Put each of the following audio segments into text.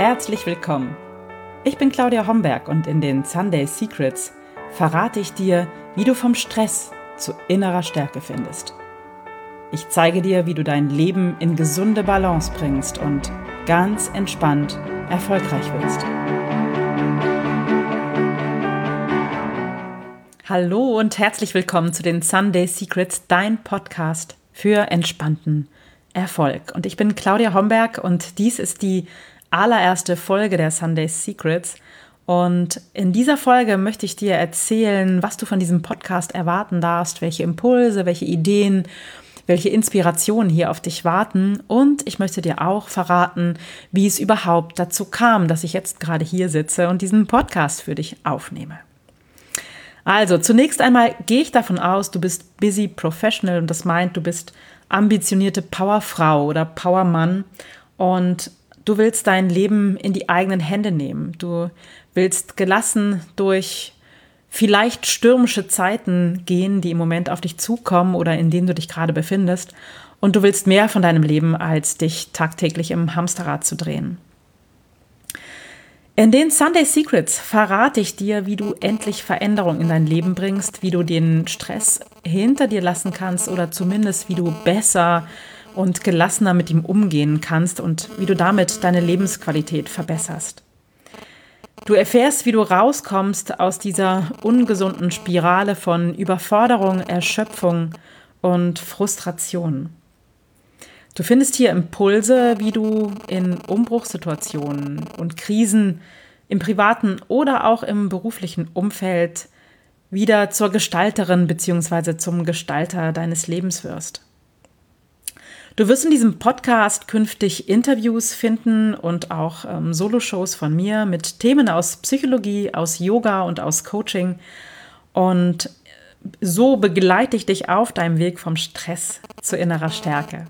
herzlich willkommen. Ich bin Claudia Homberg und in den Sunday Secrets verrate ich dir, wie du vom Stress zu innerer Stärke findest. Ich zeige dir, wie du dein Leben in gesunde Balance bringst und ganz entspannt erfolgreich wirst. Hallo und herzlich willkommen zu den Sunday Secrets, dein Podcast für entspannten Erfolg. Und ich bin Claudia Homberg und dies ist die allererste Folge der Sunday Secrets. Und in dieser Folge möchte ich dir erzählen, was du von diesem Podcast erwarten darfst, welche Impulse, welche Ideen, welche Inspirationen hier auf dich warten. Und ich möchte dir auch verraten, wie es überhaupt dazu kam, dass ich jetzt gerade hier sitze und diesen Podcast für dich aufnehme. Also, zunächst einmal gehe ich davon aus, du bist busy professional und das meint, du bist ambitionierte Powerfrau oder Powermann und Du willst dein Leben in die eigenen Hände nehmen. Du willst gelassen durch vielleicht stürmische Zeiten gehen, die im Moment auf dich zukommen oder in denen du dich gerade befindest. Und du willst mehr von deinem Leben, als dich tagtäglich im Hamsterrad zu drehen. In den Sunday Secrets verrate ich dir, wie du endlich Veränderung in dein Leben bringst, wie du den Stress hinter dir lassen kannst oder zumindest wie du besser und gelassener mit ihm umgehen kannst und wie du damit deine Lebensqualität verbesserst. Du erfährst, wie du rauskommst aus dieser ungesunden Spirale von Überforderung, Erschöpfung und Frustration. Du findest hier Impulse, wie du in Umbruchssituationen und Krisen im privaten oder auch im beruflichen Umfeld wieder zur Gestalterin bzw. zum Gestalter deines Lebens wirst. Du wirst in diesem Podcast künftig Interviews finden und auch ähm, Soloshows von mir mit Themen aus Psychologie, aus Yoga und aus Coaching. Und so begleite ich dich auf deinem Weg vom Stress zu innerer Stärke.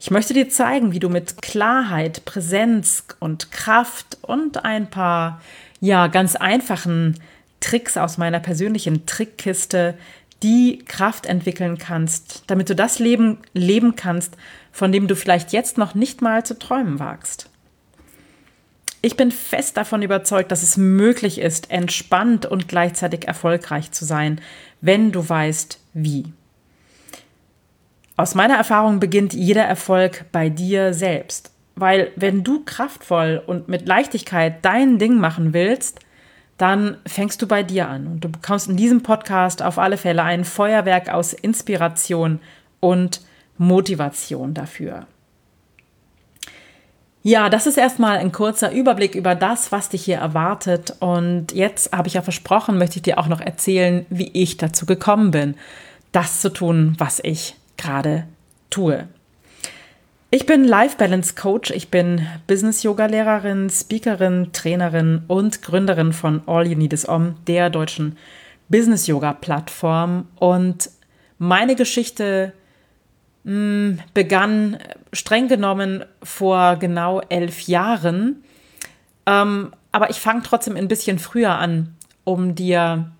Ich möchte dir zeigen, wie du mit Klarheit, Präsenz und Kraft und ein paar ja ganz einfachen Tricks aus meiner persönlichen Trickkiste die Kraft entwickeln kannst, damit du das Leben leben kannst, von dem du vielleicht jetzt noch nicht mal zu träumen wagst. Ich bin fest davon überzeugt, dass es möglich ist, entspannt und gleichzeitig erfolgreich zu sein, wenn du weißt, wie. Aus meiner Erfahrung beginnt jeder Erfolg bei dir selbst. Weil wenn du kraftvoll und mit Leichtigkeit dein Ding machen willst, dann fängst du bei dir an und du bekommst in diesem Podcast auf alle Fälle ein Feuerwerk aus Inspiration und Motivation dafür. Ja, das ist erstmal ein kurzer Überblick über das, was dich hier erwartet. Und jetzt habe ich ja versprochen, möchte ich dir auch noch erzählen, wie ich dazu gekommen bin, das zu tun, was ich gerade tue. Ich bin Life Balance Coach, ich bin Business Yoga Lehrerin, Speakerin, Trainerin und Gründerin von All You Need Is Om, der deutschen Business Yoga Plattform und meine Geschichte mh, hm, begann streng genommen vor genau elf Jahren, ähm, aber ich fange trotzdem ein bisschen früher an, um dir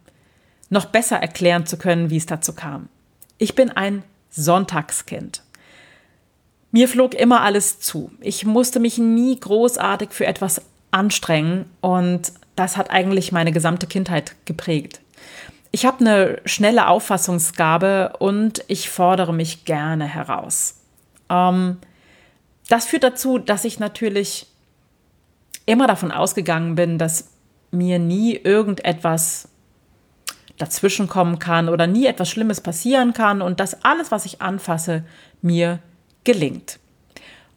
noch besser erklären zu können, wie es dazu kam. Ich bin ein Sonntagskind. Mir flog immer alles zu. Ich musste mich nie großartig für etwas anstrengen und das hat eigentlich meine gesamte Kindheit geprägt. Ich habe eine schnelle Auffassungsgabe und ich fordere mich gerne heraus. Ähm, das führt dazu, dass ich natürlich immer davon ausgegangen bin, dass mir nie irgendetwas dazwischenkommen kann oder nie etwas Schlimmes passieren kann und dass alles, was ich anfasse, mir gelingt.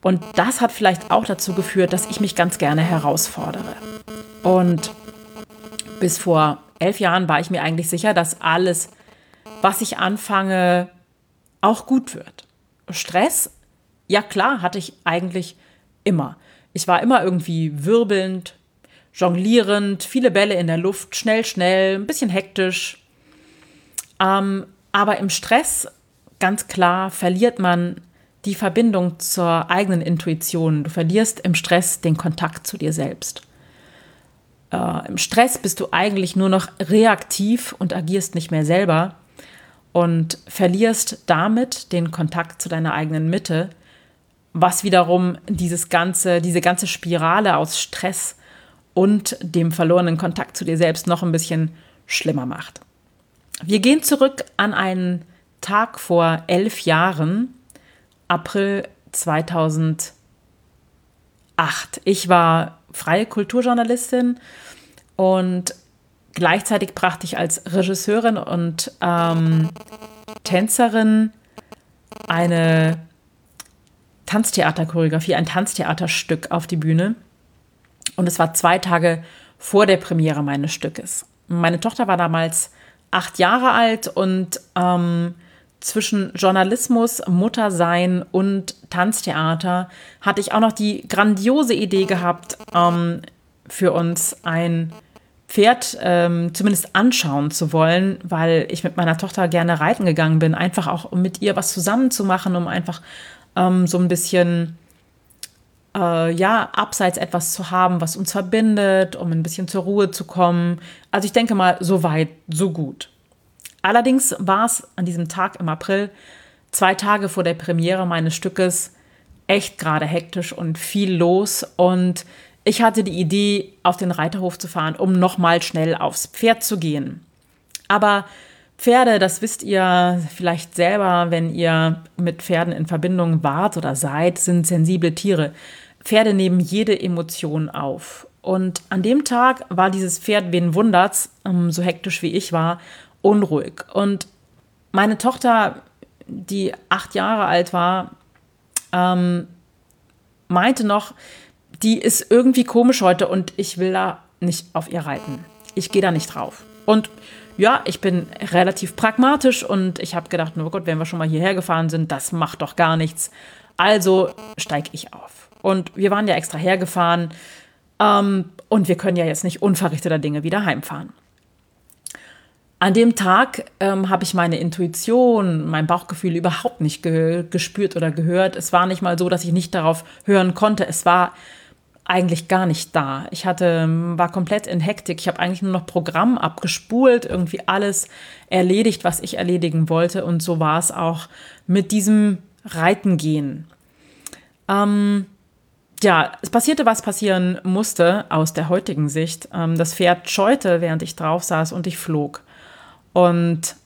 Und das hat vielleicht auch dazu geführt, dass ich mich ganz gerne herausfordere. Und bis vor elf Jahren war ich mir eigentlich sicher, dass alles, was ich anfange, auch gut wird. Stress, ja klar, hatte ich eigentlich immer. Ich war immer irgendwie wirbelnd, jonglierend, viele Bälle in der Luft, schnell, schnell, ein bisschen hektisch. Ähm, aber im Stress, ganz klar, verliert man die Verbindung zur eigenen Intuition. Du verlierst im Stress den Kontakt zu dir selbst. Äh, Im Stress bist du eigentlich nur noch reaktiv und agierst nicht mehr selber und verlierst damit den Kontakt zu deiner eigenen Mitte was wiederum dieses ganze, diese ganze Spirale aus Stress und dem verlorenen Kontakt zu dir selbst noch ein bisschen schlimmer macht. Wir gehen zurück an einen Tag vor elf Jahren, April 2008. Ich war freie Kulturjournalistin und gleichzeitig brachte ich als Regisseurin und ähm, Tänzerin eine Tanztheaterchoreografie, ein Tanztheaterstück auf die Bühne. Und es war zwei Tage vor der Premiere meines Stückes. Meine Tochter war damals acht Jahre alt und ähm, zwischen Journalismus, Muttersein und Tanztheater hatte ich auch noch die grandiose Idee gehabt, ähm, für uns ein Pferd ähm, zumindest anschauen zu wollen, weil ich mit meiner Tochter gerne reiten gegangen bin, einfach auch um mit ihr was zusammen zu machen, um einfach ähm, so ein bisschen äh, ja, abseits etwas zu haben, was uns verbindet, um ein bisschen zur Ruhe zu kommen. Also ich denke mal, so weit, so gut. Allerdings war es an diesem Tag im April, zwei Tage vor der Premiere meines Stückes, echt gerade hektisch und viel los. Und ich hatte die Idee, auf den Reiterhof zu fahren, um nochmal schnell aufs Pferd zu gehen. Aber Pferde, das wisst ihr vielleicht selber, wenn ihr mit Pferden in Verbindung wart oder seid, sind sensible Tiere. Pferde nehmen jede Emotion auf. Und an dem Tag war dieses Pferd, wen wundert's, ähm, so hektisch wie ich war, unruhig. Und meine Tochter, die acht Jahre alt war, ähm, meinte noch, die ist irgendwie komisch heute und ich will da nicht auf ihr reiten. Ich gehe da nicht drauf. Und ja, ich bin relativ pragmatisch und ich habe gedacht, oh Gott, wenn wir schon mal hierher gefahren sind, das macht doch gar nichts. Also steige ich auf. Und wir waren ja extra hergefahren. Ähm, und wir können ja jetzt nicht unverrichteter Dinge wieder heimfahren. An dem Tag ähm, habe ich meine Intuition, mein Bauchgefühl überhaupt nicht ge gespürt oder gehört. Es war nicht mal so, dass ich nicht darauf hören konnte. Es war eigentlich gar nicht da. Ich hatte, war komplett in Hektik. Ich habe eigentlich nur noch Programm abgespult, irgendwie alles erledigt, was ich erledigen wollte. Und so war es auch mit diesem Reitengehen. Ähm, ja, es passierte, was passieren musste aus der heutigen Sicht. Ähm, das Pferd scheute, während ich drauf saß und ich flog. Und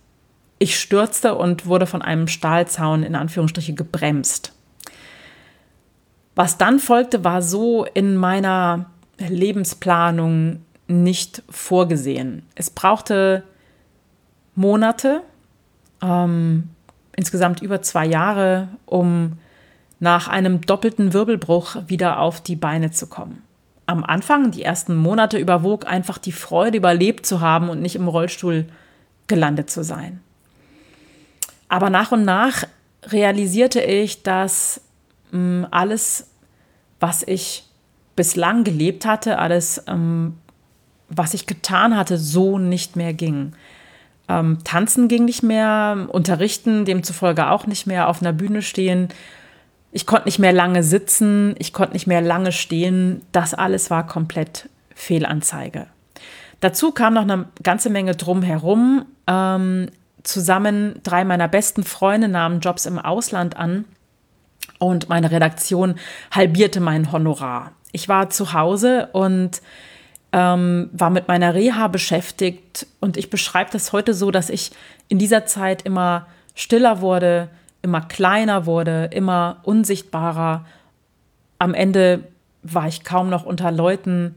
ich stürzte und wurde von einem Stahlzaun in Anführungsstriche gebremst. Was dann folgte, war so in meiner Lebensplanung nicht vorgesehen. Es brauchte Monate, ähm, insgesamt über zwei Jahre, um nach einem doppelten Wirbelbruch wieder auf die Beine zu kommen. Am Anfang, die ersten Monate, überwog einfach die Freude, überlebt zu haben und nicht im Rollstuhl gelandet zu sein. Aber nach und nach realisierte ich, dass mh, mm, alles, was ich bislang gelebt hatte, alles, ähm, was ich getan hatte, so nicht mehr ging. Ähm, tanzen ging nicht mehr, unterrichten demzufolge auch nicht mehr, auf einer Bühne stehen ich konnte nicht mehr lange sitzen, ich konnte nicht mehr lange stehen. Das alles war komplett Fehlanzeige. Dazu kam noch eine ganze Menge drumherum. Ähm, zusammen drei meiner besten Freunde nahmen Jobs im Ausland an und meine Redaktion halbierte mein Honorar. Ich war zu Hause und ähm, war mit meiner Reha beschäftigt und ich beschreibe das heute so, dass ich in dieser Zeit immer stiller wurde, immer kleiner wurde, immer unsichtbarer. Am Ende war ich kaum noch unter Leuten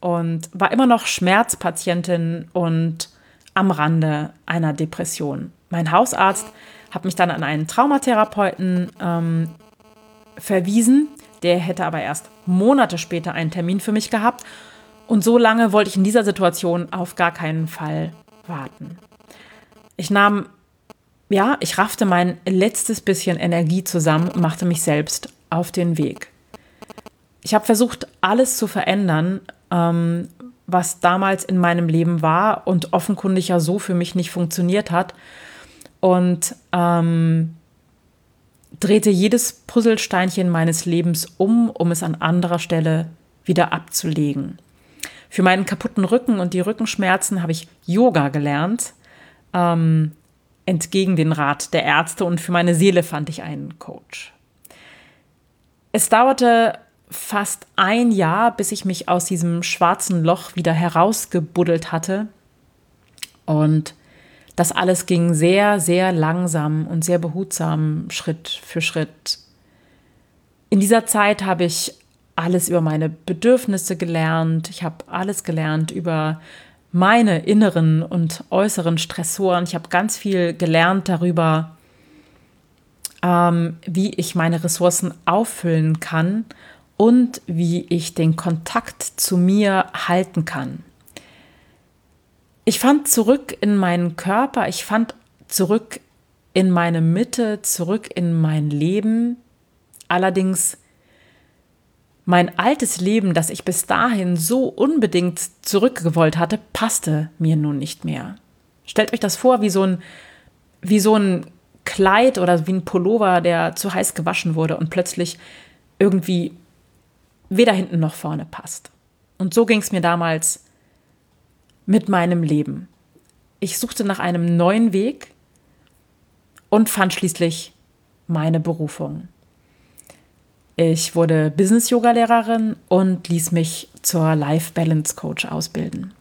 und war immer noch Schmerzpatientin und am Rande einer Depression. Mein Hausarzt hat mich dann an einen Traumatherapeuten ähm, verwiesen. Der hätte aber erst Monate später einen Termin für mich gehabt. Und so lange wollte ich in dieser Situation auf gar keinen Fall warten. Ich nahm ja, ich raffte mein letztes bisschen Energie zusammen und machte mich selbst auf den Weg. Ich habe versucht, alles zu verändern, ähm, was damals in meinem Leben war und offenkundig ja so für mich nicht funktioniert hat. Und ähm, drehte jedes Puzzlesteinchen meines Lebens um, um es an anderer Stelle wieder abzulegen. Für meinen kaputten Rücken und die Rückenschmerzen habe ich Yoga gelernt. Ähm, entgegen den Rat der Ärzte und für meine Seele fand ich einen Coach. Es dauerte fast ein Jahr, bis ich mich aus diesem schwarzen Loch wieder herausgebuddelt hatte. Und das alles ging sehr, sehr langsam und sehr behutsam, Schritt für Schritt. In dieser Zeit habe ich alles über meine Bedürfnisse gelernt. Ich habe alles gelernt über meine inneren und äußeren Stressoren. Ich habe ganz viel gelernt darüber, ähm, wie ich meine Ressourcen auffüllen kann und wie ich den Kontakt zu mir halten kann. Ich fand zurück in meinen Körper, ich fand zurück in meine Mitte, zurück in mein Leben. Allerdings mein altes Leben, das ich bis dahin so unbedingt zurückgewollt hatte, passte mir nun nicht mehr. Stellt euch das vor wie so ein, wie so ein Kleid oder wie ein Pullover, der zu heiß gewaschen wurde und plötzlich irgendwie weder hinten noch vorne passt. Und so ging es mir damals mit meinem Leben. Ich suchte nach einem neuen Weg und fand schließlich meine Berufung. Ich wurde Business-Yoga-Lehrerin und ließ mich zur Life Balance Coach ausbilden.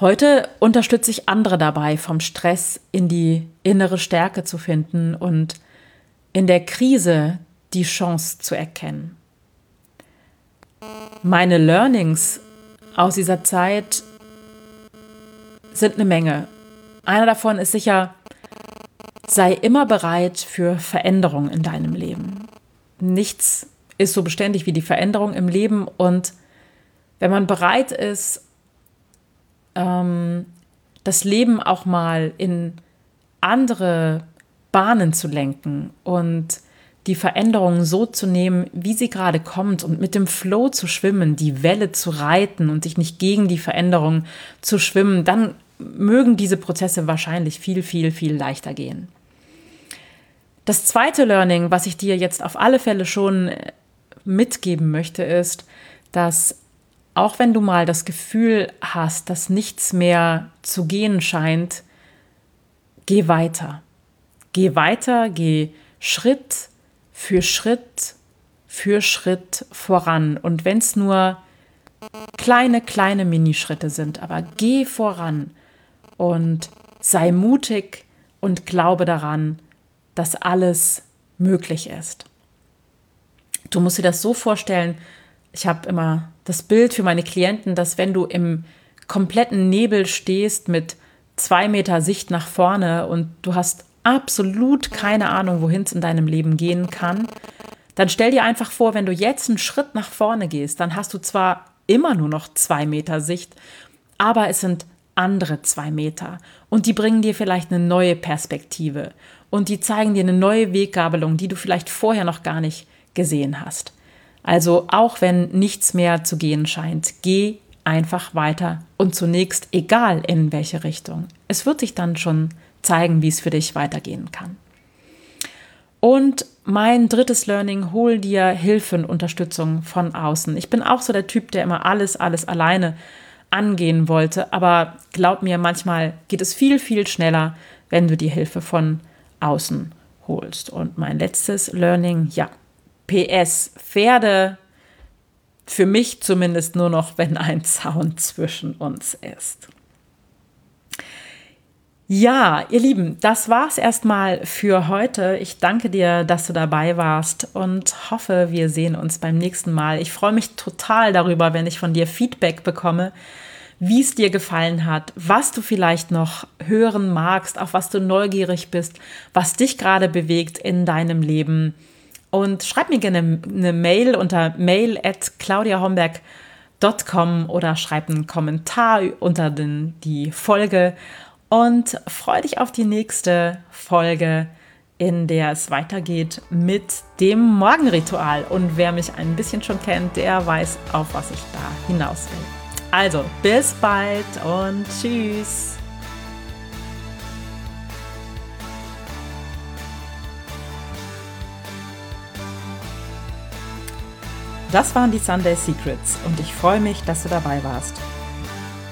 Heute unterstütze ich andere dabei, vom Stress in die innere Stärke zu finden und in der Krise die Chance zu erkennen. Meine Learnings aus dieser Zeit sind eine Menge. Einer davon ist sicher, sei immer bereit für Veränderung in deinem Leben. Nichts ist so beständig wie die Veränderung im Leben und wenn man bereit ist, ähm, das Leben auch mal in andere Bahnen zu lenken und die Veränderung so zu nehmen, wie sie gerade kommt und mit dem Flow zu schwimmen, die Welle zu reiten und sich nicht gegen die Veränderung zu schwimmen, dann mögen diese Prozesse wahrscheinlich viel, viel, viel leichter gehen. Das zweite Learning, was ich dir jetzt auf alle Fälle schon äh, mitgeben möchte, ist, dass auch wenn du mal das Gefühl hast, dass nichts mehr zu gehen scheint, geh weiter. Geh weiter, geh Schritt für Schritt für Schritt voran. Und wenn es nur kleine, kleine Minischritte sind, aber geh voran und sei mutig und glaube daran, dass alles möglich ist. Du musst dir das so vorstellen, ich habe immer das Bild für meine Klienten, dass wenn du im kompletten Nebel stehst mit zwei Meter Sicht nach vorne und du hast absolut keine Ahnung, wohin es in deinem Leben gehen kann, dann stell dir einfach vor, wenn du jetzt einen Schritt nach vorne gehst, dann hast du zwar immer nur noch zwei Meter Sicht, aber es sind andere zwei Meter und die bringen dir vielleicht eine neue Perspektive und die zeigen dir eine neue Weggabelung, die du vielleicht vorher noch gar nicht gesehen hast. Also auch wenn nichts mehr zu gehen scheint, geh einfach weiter und zunächst egal in welche Richtung. Es wird sich dann schon zeigen, wie es für dich weitergehen kann. Und mein drittes Learning, hol dir Hilfe und Unterstützung von außen. Ich bin auch so der Typ, der immer alles, alles alleine angehen wollte, aber glaub mir, manchmal geht es viel, viel schneller, wenn du die Hilfe von außen holst. Und mein letztes Learning, ja, PS, Pferde für mich zumindest nur noch, wenn ein Zaun zwischen uns ist. Ja, ihr Lieben, das war's erstmal für heute. Ich danke dir, dass du dabei warst und hoffe, wir sehen uns beim nächsten Mal. Ich freue mich total darüber, wenn ich von dir Feedback bekomme wie es dir gefallen hat, was du vielleicht noch hören magst, auf was du neugierig bist, was dich gerade bewegt in deinem Leben. Und schreib mir gerne eine Mail unter mail at claudiahomberg.com oder schreib einen Kommentar unter den, die Folge und freu dich auf die nächste Folge, in der es weitergeht mit dem Morgenritual. Und wer mich ein bisschen schon kennt, der weiß, auf was ich da hinaus will. Also, bis bald und tschüss. Das waren die Sunday Secrets und ich freue mich, dass du dabei warst.